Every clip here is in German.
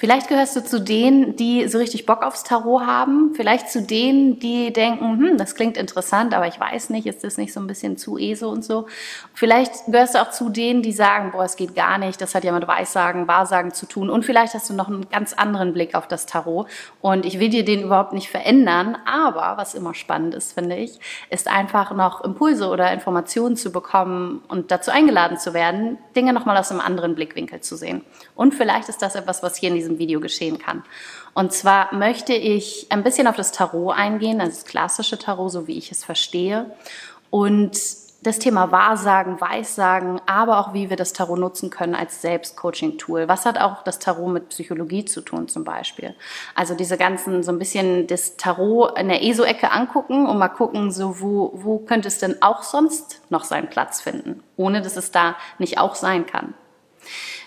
Vielleicht gehörst du zu denen, die so richtig Bock aufs Tarot haben. Vielleicht zu denen, die denken, hm, das klingt interessant, aber ich weiß nicht, ist das nicht so ein bisschen zu ESO und so. Vielleicht gehörst du auch zu denen, die sagen, boah, es geht gar nicht, das hat ja mit Weissagen, Wahrsagen zu tun. Und vielleicht hast du noch einen ganz anderen Blick auf das Tarot. Und ich will dir den überhaupt nicht verändern. Aber was immer spannend ist, finde ich, ist einfach noch Impulse oder Informationen zu bekommen und dazu eingeladen zu werden, Dinge nochmal aus einem anderen Blickwinkel zu sehen. Und vielleicht ist das etwas, was hier in diesem diesem Video geschehen kann. Und zwar möchte ich ein bisschen auf das Tarot eingehen, also das klassische Tarot, so wie ich es verstehe. Und das Thema Wahrsagen, Weissagen, aber auch wie wir das Tarot nutzen können als Selbstcoaching-Tool. Was hat auch das Tarot mit Psychologie zu tun zum Beispiel? Also diese ganzen, so ein bisschen das Tarot in der ESO-Ecke angucken und mal gucken, so wo, wo könnte es denn auch sonst noch seinen Platz finden, ohne dass es da nicht auch sein kann.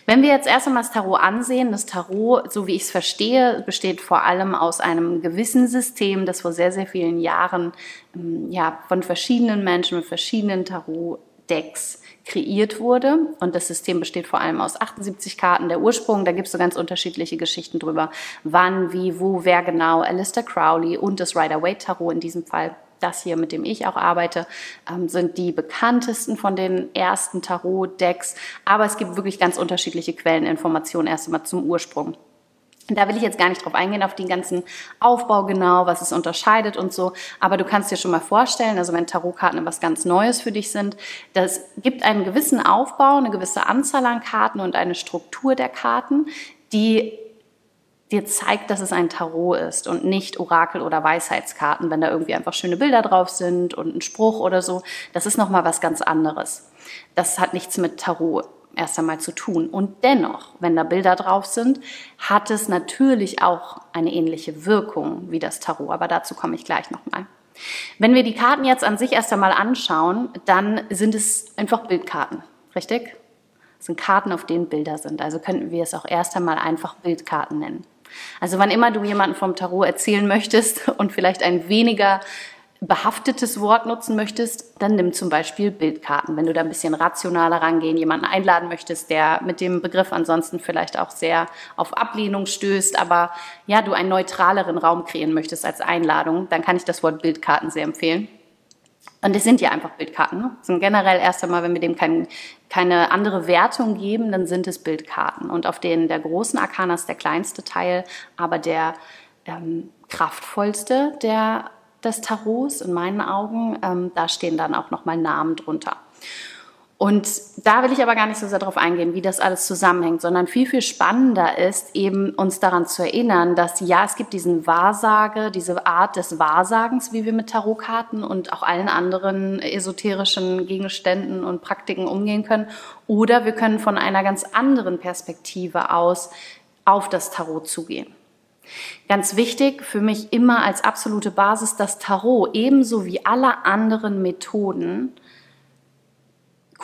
Wenn wir jetzt erst einmal das Tarot ansehen, das Tarot, so wie ich es verstehe, besteht vor allem aus einem gewissen System, das vor sehr, sehr vielen Jahren ähm, ja, von verschiedenen Menschen mit verschiedenen Tarot-Decks kreiert wurde. Und das System besteht vor allem aus 78 Karten. Der Ursprung, da gibt es so ganz unterschiedliche Geschichten drüber, wann, wie, wo, wer genau, Alistair Crowley und das Rider-Waite-Tarot in diesem Fall das hier, mit dem ich auch arbeite, ähm, sind die bekanntesten von den ersten Tarot-Decks. Aber es gibt wirklich ganz unterschiedliche Quelleninformationen erst einmal zum Ursprung. Da will ich jetzt gar nicht drauf eingehen, auf den ganzen Aufbau genau, was es unterscheidet und so. Aber du kannst dir schon mal vorstellen, also wenn Tarotkarten etwas ganz Neues für dich sind, das gibt einen gewissen Aufbau, eine gewisse Anzahl an Karten und eine Struktur der Karten, die dir zeigt, dass es ein Tarot ist und nicht Orakel oder Weisheitskarten, wenn da irgendwie einfach schöne Bilder drauf sind und ein Spruch oder so. Das ist nochmal was ganz anderes. Das hat nichts mit Tarot erst einmal zu tun. Und dennoch, wenn da Bilder drauf sind, hat es natürlich auch eine ähnliche Wirkung wie das Tarot. Aber dazu komme ich gleich nochmal. Wenn wir die Karten jetzt an sich erst einmal anschauen, dann sind es einfach Bildkarten, richtig? Das sind Karten, auf denen Bilder sind. Also könnten wir es auch erst einmal einfach Bildkarten nennen. Also wann immer du jemanden vom Tarot erzählen möchtest und vielleicht ein weniger behaftetes Wort nutzen möchtest, dann nimm zum Beispiel Bildkarten. Wenn du da ein bisschen rationaler rangehen, jemanden einladen möchtest, der mit dem Begriff ansonsten vielleicht auch sehr auf Ablehnung stößt, aber ja, du einen neutraleren Raum kreieren möchtest als Einladung, dann kann ich das Wort Bildkarten sehr empfehlen. Und es sind ja einfach Bildkarten. Ne? sind generell erst einmal, wenn wir dem kein, keine andere Wertung geben, dann sind es Bildkarten. Und auf denen der großen Arkana ist der kleinste Teil, aber der ähm, kraftvollste der, des Tarots in meinen Augen. Ähm, da stehen dann auch nochmal Namen drunter. Und da will ich aber gar nicht so sehr darauf eingehen, wie das alles zusammenhängt, sondern viel, viel spannender ist eben uns daran zu erinnern, dass ja, es gibt diesen Wahrsage, diese Art des Wahrsagens, wie wir mit Tarotkarten und auch allen anderen esoterischen Gegenständen und Praktiken umgehen können. Oder wir können von einer ganz anderen Perspektive aus auf das Tarot zugehen. Ganz wichtig für mich immer als absolute Basis, das Tarot ebenso wie alle anderen Methoden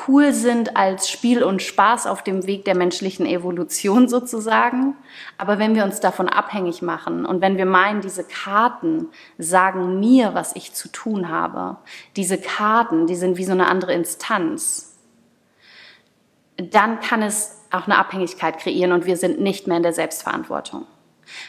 cool sind als Spiel und Spaß auf dem Weg der menschlichen Evolution sozusagen. Aber wenn wir uns davon abhängig machen und wenn wir meinen, diese Karten sagen mir, was ich zu tun habe, diese Karten, die sind wie so eine andere Instanz, dann kann es auch eine Abhängigkeit kreieren und wir sind nicht mehr in der Selbstverantwortung.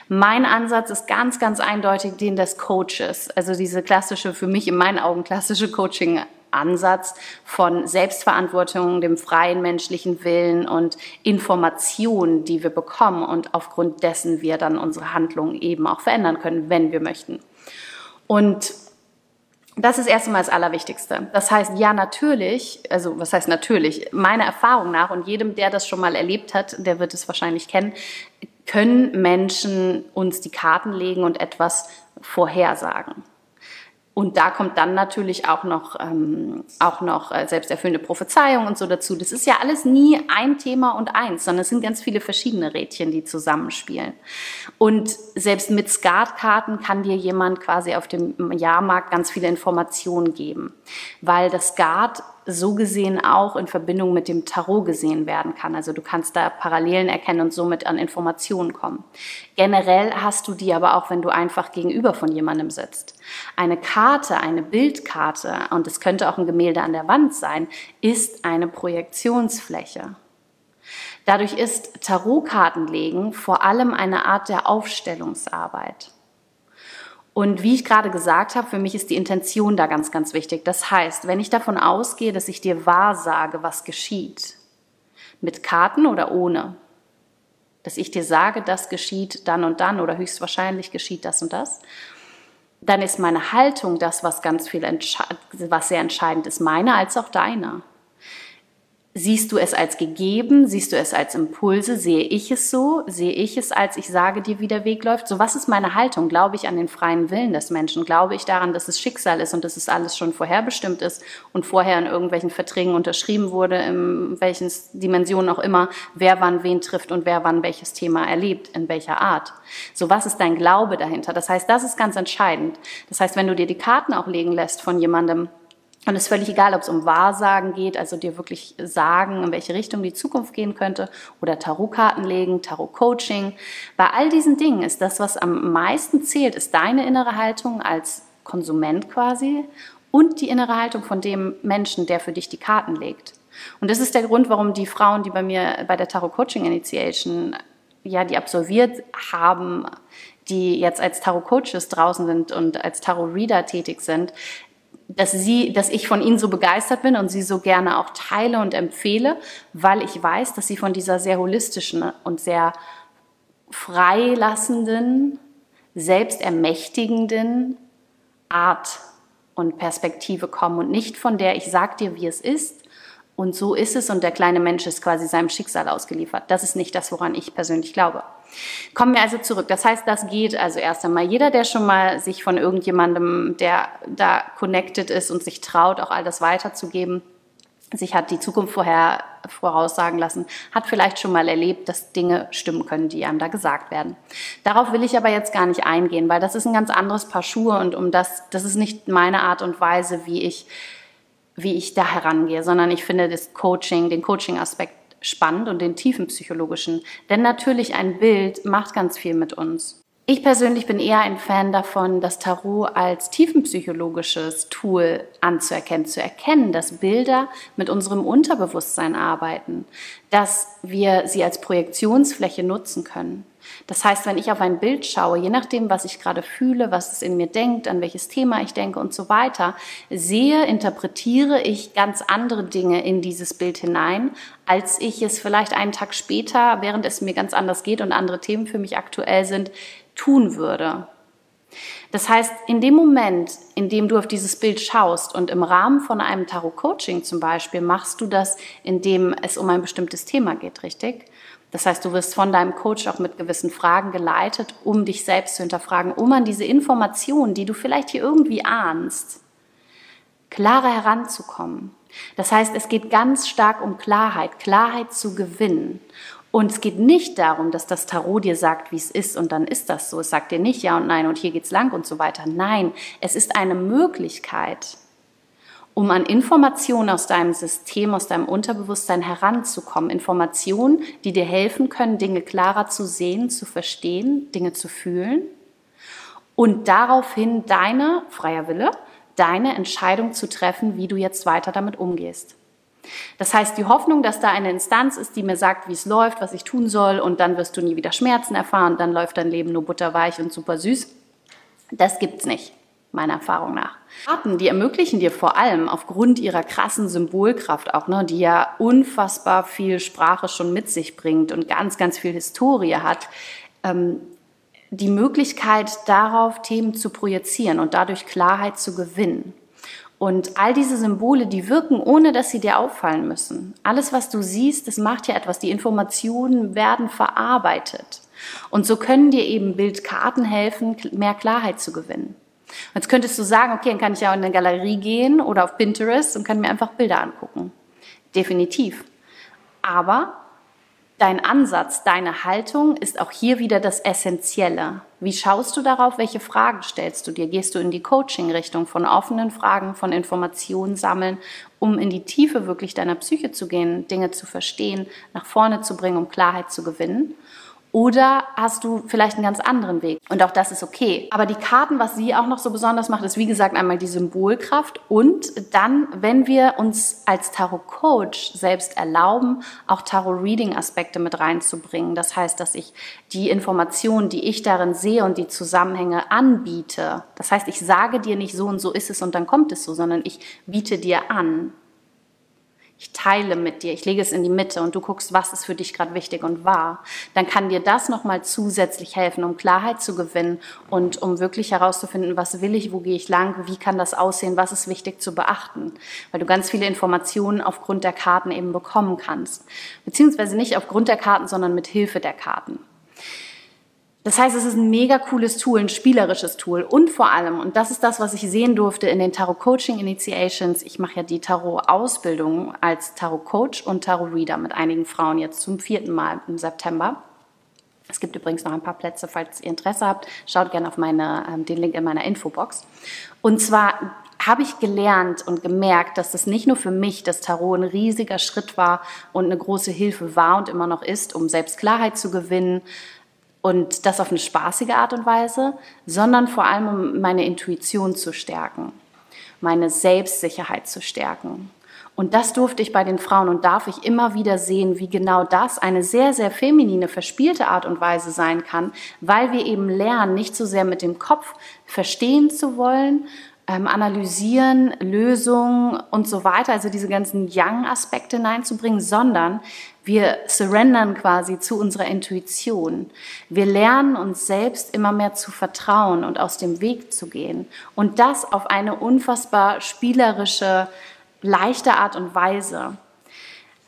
Mein Ansatz ist ganz, ganz eindeutig den des Coaches. Also diese klassische, für mich in meinen Augen klassische Coaching Ansatz von Selbstverantwortung, dem freien menschlichen Willen und Informationen, die wir bekommen und aufgrund dessen wir dann unsere Handlungen eben auch verändern können, wenn wir möchten. Und das ist erst einmal das Allerwichtigste. Das heißt, ja, natürlich, also was heißt natürlich, meiner Erfahrung nach und jedem, der das schon mal erlebt hat, der wird es wahrscheinlich kennen, können Menschen uns die Karten legen und etwas vorhersagen. Und da kommt dann natürlich auch noch, ähm, auch noch äh, selbsterfüllende Prophezeiung und so dazu. Das ist ja alles nie ein Thema und eins, sondern es sind ganz viele verschiedene Rädchen, die zusammenspielen. Und selbst mit Skatkarten kann dir jemand quasi auf dem Jahrmarkt ganz viele Informationen geben, weil das Skat so gesehen auch in Verbindung mit dem Tarot gesehen werden kann. Also du kannst da Parallelen erkennen und somit an Informationen kommen. Generell hast du die aber auch, wenn du einfach gegenüber von jemandem sitzt. Eine Karte, eine Bildkarte, und es könnte auch ein Gemälde an der Wand sein, ist eine Projektionsfläche. Dadurch ist Tarotkartenlegen vor allem eine Art der Aufstellungsarbeit. Und wie ich gerade gesagt habe, für mich ist die Intention da ganz, ganz wichtig. Das heißt, wenn ich davon ausgehe, dass ich dir wahrsage, was geschieht, mit Karten oder ohne, dass ich dir sage, das geschieht dann und dann oder höchstwahrscheinlich geschieht das und das, dann ist meine Haltung das, was ganz viel, was sehr entscheidend ist, meine als auch deine. Siehst du es als gegeben? Siehst du es als Impulse? Sehe ich es so? Sehe ich es als ich sage dir, wie der Weg läuft? So, was ist meine Haltung? Glaube ich an den freien Willen des Menschen? Glaube ich daran, dass es Schicksal ist und dass es alles schon vorherbestimmt ist und vorher in irgendwelchen Verträgen unterschrieben wurde, in welchen Dimensionen auch immer, wer wann wen trifft und wer wann welches Thema erlebt, in welcher Art? So, was ist dein Glaube dahinter? Das heißt, das ist ganz entscheidend. Das heißt, wenn du dir die Karten auch legen lässt von jemandem, und es ist völlig egal, ob es um Wahrsagen geht, also dir wirklich sagen, in welche Richtung die Zukunft gehen könnte, oder Tarotkarten legen, Tarot-Coaching. Bei all diesen Dingen ist das, was am meisten zählt, ist deine innere Haltung als Konsument quasi und die innere Haltung von dem Menschen, der für dich die Karten legt. Und das ist der Grund, warum die Frauen, die bei mir bei der Tarot Coaching Initiation ja, die absolviert haben, die jetzt als Tarot Coaches draußen sind und als Tarot Reader tätig sind, dass sie, dass ich von ihnen so begeistert bin und sie so gerne auch teile und empfehle, weil ich weiß, dass sie von dieser sehr holistischen und sehr freilassenden, selbstermächtigenden Art und Perspektive kommen und nicht von der ich sag dir, wie es ist und so ist es und der kleine Mensch ist quasi seinem Schicksal ausgeliefert. Das ist nicht das, woran ich persönlich glaube. Kommen wir also zurück. Das heißt, das geht also erst einmal. Jeder, der schon mal sich von irgendjemandem, der da connected ist und sich traut, auch all das weiterzugeben, sich hat die Zukunft vorher voraussagen lassen, hat vielleicht schon mal erlebt, dass Dinge stimmen können, die einem da gesagt werden. Darauf will ich aber jetzt gar nicht eingehen, weil das ist ein ganz anderes Paar Schuhe und um das, das ist nicht meine Art und Weise, wie ich, wie ich da herangehe, sondern ich finde das Coaching, den Coaching-Aspekt spannend und den tiefen psychologischen. Denn natürlich ein Bild macht ganz viel mit uns. Ich persönlich bin eher ein Fan davon, das Tarot als tiefenpsychologisches Tool anzuerkennen, zu erkennen, dass Bilder mit unserem Unterbewusstsein arbeiten, dass wir sie als Projektionsfläche nutzen können. Das heißt, wenn ich auf ein Bild schaue, je nachdem, was ich gerade fühle, was es in mir denkt, an welches Thema ich denke und so weiter, sehe, interpretiere ich ganz andere Dinge in dieses Bild hinein, als ich es vielleicht einen Tag später, während es mir ganz anders geht und andere Themen für mich aktuell sind, tun würde. Das heißt, in dem Moment, in dem du auf dieses Bild schaust und im Rahmen von einem Tarot-Coaching zum Beispiel machst du das, indem es um ein bestimmtes Thema geht, richtig? Das heißt, du wirst von deinem Coach auch mit gewissen Fragen geleitet, um dich selbst zu hinterfragen, um an diese Informationen, die du vielleicht hier irgendwie ahnst, klarer heranzukommen. Das heißt, es geht ganz stark um Klarheit, Klarheit zu gewinnen. Und es geht nicht darum, dass das Tarot dir sagt, wie es ist und dann ist das so. Es sagt dir nicht ja und nein und hier geht's lang und so weiter. Nein, es ist eine Möglichkeit, um an Informationen aus deinem System, aus deinem Unterbewusstsein heranzukommen. Informationen, die dir helfen können, Dinge klarer zu sehen, zu verstehen, Dinge zu fühlen und daraufhin deine, freier Wille, deine Entscheidung zu treffen, wie du jetzt weiter damit umgehst. Das heißt, die Hoffnung, dass da eine Instanz ist, die mir sagt, wie es läuft, was ich tun soll und dann wirst du nie wieder Schmerzen erfahren, dann läuft dein Leben nur butterweich und super süß, das gibt's nicht meiner Erfahrung nach. Karten, die ermöglichen dir vor allem aufgrund ihrer krassen Symbolkraft auch, ne, die ja unfassbar viel Sprache schon mit sich bringt und ganz, ganz viel Historie hat, ähm, die Möglichkeit darauf Themen zu projizieren und dadurch Klarheit zu gewinnen. Und all diese Symbole, die wirken, ohne dass sie dir auffallen müssen. Alles, was du siehst, das macht ja etwas. Die Informationen werden verarbeitet. Und so können dir eben Bildkarten helfen, mehr Klarheit zu gewinnen. Jetzt könntest du sagen, okay, dann kann ich ja in eine Galerie gehen oder auf Pinterest und kann mir einfach Bilder angucken. Definitiv. Aber dein Ansatz, deine Haltung ist auch hier wieder das Essentielle. Wie schaust du darauf? Welche Fragen stellst du dir? Gehst du in die Coaching-Richtung von offenen Fragen, von Informationen sammeln, um in die Tiefe wirklich deiner Psyche zu gehen, Dinge zu verstehen, nach vorne zu bringen, um Klarheit zu gewinnen? Oder hast du vielleicht einen ganz anderen Weg? Und auch das ist okay. Aber die Karten, was sie auch noch so besonders macht, ist wie gesagt einmal die Symbolkraft und dann, wenn wir uns als Tarot-Coach selbst erlauben, auch Tarot-Reading-Aspekte mit reinzubringen. Das heißt, dass ich die Informationen, die ich darin sehe und die Zusammenhänge anbiete. Das heißt, ich sage dir nicht so und so ist es und dann kommt es so, sondern ich biete dir an, ich teile mit dir, ich lege es in die Mitte und du guckst, was ist für dich gerade wichtig und wahr, dann kann dir das nochmal zusätzlich helfen, um Klarheit zu gewinnen und um wirklich herauszufinden, was will ich, wo gehe ich lang, wie kann das aussehen, was ist wichtig zu beachten, weil du ganz viele Informationen aufgrund der Karten eben bekommen kannst, beziehungsweise nicht aufgrund der Karten, sondern mit Hilfe der Karten. Das heißt, es ist ein mega cooles Tool, ein spielerisches Tool und vor allem, und das ist das, was ich sehen durfte in den Tarot Coaching Initiations, ich mache ja die Tarot Ausbildung als Tarot Coach und Tarot Reader mit einigen Frauen jetzt zum vierten Mal im September. Es gibt übrigens noch ein paar Plätze, falls ihr Interesse habt. Schaut gerne auf meine, ähm, den Link in meiner Infobox. Und zwar habe ich gelernt und gemerkt, dass das nicht nur für mich das Tarot ein riesiger Schritt war und eine große Hilfe war und immer noch ist, um selbst Klarheit zu gewinnen, und das auf eine spaßige Art und Weise, sondern vor allem um meine Intuition zu stärken, meine Selbstsicherheit zu stärken. Und das durfte ich bei den Frauen und darf ich immer wieder sehen, wie genau das eine sehr, sehr feminine, verspielte Art und Weise sein kann, weil wir eben lernen, nicht so sehr mit dem Kopf verstehen zu wollen, ähm, analysieren, Lösungen und so weiter, also diese ganzen Young-Aspekte hineinzubringen, sondern wir surrendern quasi zu unserer Intuition. Wir lernen uns selbst immer mehr zu vertrauen und aus dem Weg zu gehen. Und das auf eine unfassbar spielerische, leichte Art und Weise.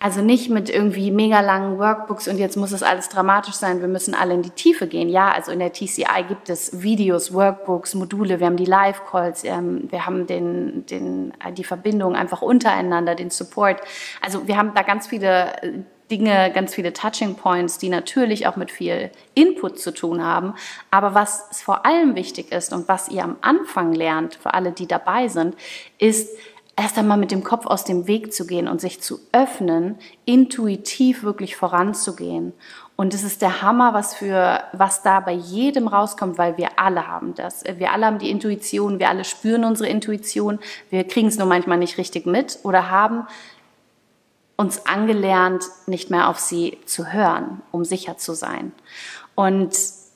Also nicht mit irgendwie mega langen Workbooks und jetzt muss es alles dramatisch sein, wir müssen alle in die Tiefe gehen. Ja, also in der TCI gibt es Videos, Workbooks, Module, wir haben die Live-Calls, ähm, wir haben den, den, die Verbindung einfach untereinander, den Support. Also wir haben da ganz viele äh, Dinge, ganz viele Touching Points, die natürlich auch mit viel Input zu tun haben. Aber was vor allem wichtig ist und was ihr am Anfang lernt, für alle, die dabei sind, ist, erst einmal mit dem Kopf aus dem Weg zu gehen und sich zu öffnen, intuitiv wirklich voranzugehen. Und es ist der Hammer, was für, was da bei jedem rauskommt, weil wir alle haben das. Wir alle haben die Intuition, wir alle spüren unsere Intuition. Wir kriegen es nur manchmal nicht richtig mit oder haben uns angelernt, nicht mehr auf sie zu hören, um sicher zu sein. Und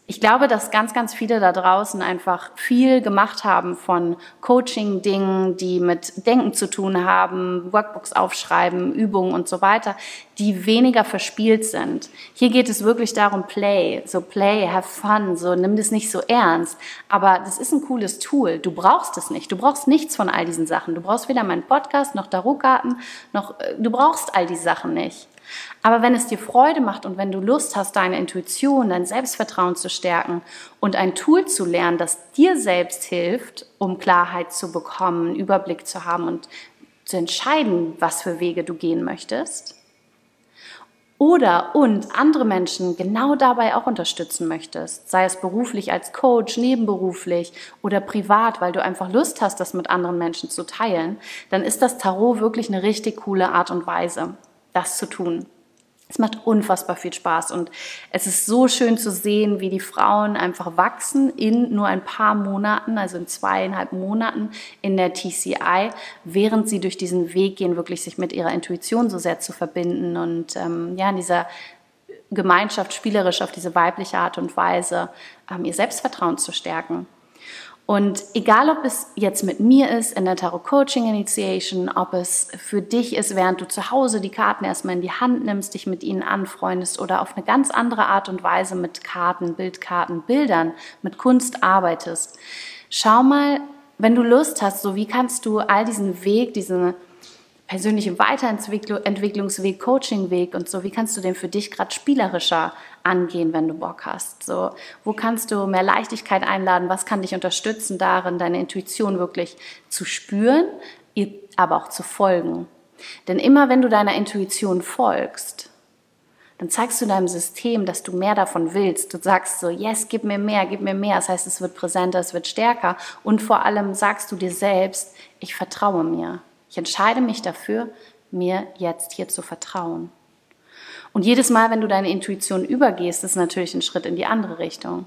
ich glaube, dass ganz, ganz viele da draußen einfach viel gemacht haben von Coaching-Dingen, die mit Denken zu tun haben, Workbooks aufschreiben, Übungen und so weiter, die weniger verspielt sind. Hier geht es wirklich darum, Play, so Play, have fun, so nimm das nicht so ernst. Aber das ist ein cooles Tool. Du brauchst es nicht. Du brauchst nichts von all diesen Sachen. Du brauchst weder meinen Podcast noch Tarotkarten, noch, äh, du brauchst all die Sachen nicht. Aber wenn es dir Freude macht und wenn du Lust hast, deine Intuition, dein Selbstvertrauen zu stärken und ein Tool zu lernen, das dir selbst hilft, um Klarheit zu bekommen, Überblick zu haben und zu entscheiden, was für Wege du gehen möchtest, oder und andere Menschen genau dabei auch unterstützen möchtest, sei es beruflich als Coach, nebenberuflich oder privat, weil du einfach Lust hast, das mit anderen Menschen zu teilen, dann ist das Tarot wirklich eine richtig coole Art und Weise das zu tun. Es macht unfassbar viel Spaß und es ist so schön zu sehen, wie die Frauen einfach wachsen in nur ein paar Monaten, also in zweieinhalb Monaten in der TCI, während sie durch diesen Weg gehen, wirklich sich mit ihrer Intuition so sehr zu verbinden und ähm, ja, in dieser Gemeinschaft spielerisch auf diese weibliche Art und Weise ähm, ihr Selbstvertrauen zu stärken. Und egal, ob es jetzt mit mir ist in der Tarot Coaching Initiation, ob es für dich ist, während du zu Hause die Karten erstmal in die Hand nimmst, dich mit ihnen anfreundest oder auf eine ganz andere Art und Weise mit Karten, Bildkarten, Bildern, mit Kunst arbeitest. Schau mal, wenn du Lust hast, so wie kannst du all diesen Weg, diesen persönlichen Weiterentwicklungsweg, Coachingweg und so, wie kannst du den für dich gerade spielerischer angehen, wenn du Bock hast? So, wo kannst du mehr Leichtigkeit einladen? Was kann dich unterstützen darin, deine Intuition wirklich zu spüren, aber auch zu folgen? Denn immer wenn du deiner Intuition folgst, dann zeigst du deinem System, dass du mehr davon willst. Du sagst so, yes, gib mir mehr, gib mir mehr. Das heißt, es wird präsenter, es wird stärker. Und vor allem sagst du dir selbst, ich vertraue mir. Ich entscheide mich dafür, mir jetzt hier zu vertrauen. Und jedes Mal, wenn du deine Intuition übergehst, ist natürlich ein Schritt in die andere Richtung.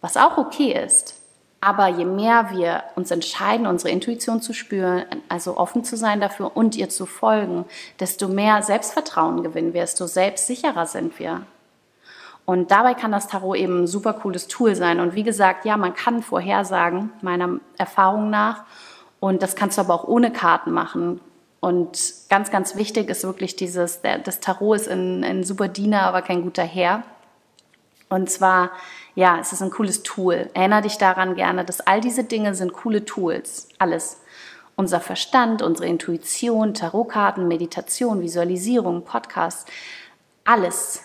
Was auch okay ist. Aber je mehr wir uns entscheiden, unsere Intuition zu spüren, also offen zu sein dafür und ihr zu folgen, desto mehr Selbstvertrauen gewinnen wir, desto selbstsicherer sind wir. Und dabei kann das Tarot eben ein super cooles Tool sein. Und wie gesagt, ja, man kann vorhersagen, meiner Erfahrung nach. Und das kannst du aber auch ohne Karten machen. Und ganz, ganz wichtig ist wirklich dieses, das Tarot ist ein, ein super Diener, aber kein guter Herr. Und zwar, ja, es ist ein cooles Tool. Erinnere dich daran gerne, dass all diese Dinge sind coole Tools. Alles. Unser Verstand, unsere Intuition, Tarotkarten, Meditation, Visualisierung, Podcast, alles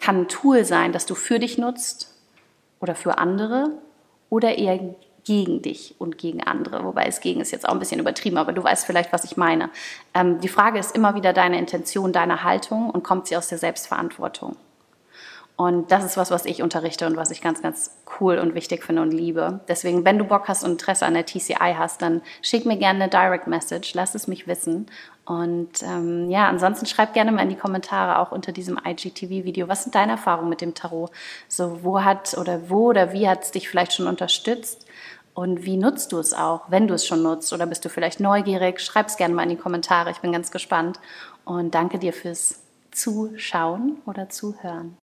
kann ein Tool sein, das du für dich nutzt oder für andere oder eher gegen dich und gegen andere. Wobei es gegen ist jetzt auch ein bisschen übertrieben, aber du weißt vielleicht, was ich meine. Ähm, die Frage ist immer wieder deine Intention, deine Haltung und kommt sie aus der Selbstverantwortung. Und das ist was, was ich unterrichte und was ich ganz, ganz cool und wichtig finde und liebe. Deswegen, wenn du Bock hast und Interesse an der TCI hast, dann schick mir gerne eine Direct Message, lass es mich wissen. Und ähm, ja, ansonsten schreib gerne mal in die Kommentare auch unter diesem IGTV-Video, was sind deine Erfahrungen mit dem Tarot? So, wo hat oder wo oder wie hat es dich vielleicht schon unterstützt? Und wie nutzt du es auch, wenn du es schon nutzt? Oder bist du vielleicht neugierig? Schreib es gerne mal in die Kommentare. Ich bin ganz gespannt. Und danke dir fürs Zuschauen oder Zuhören.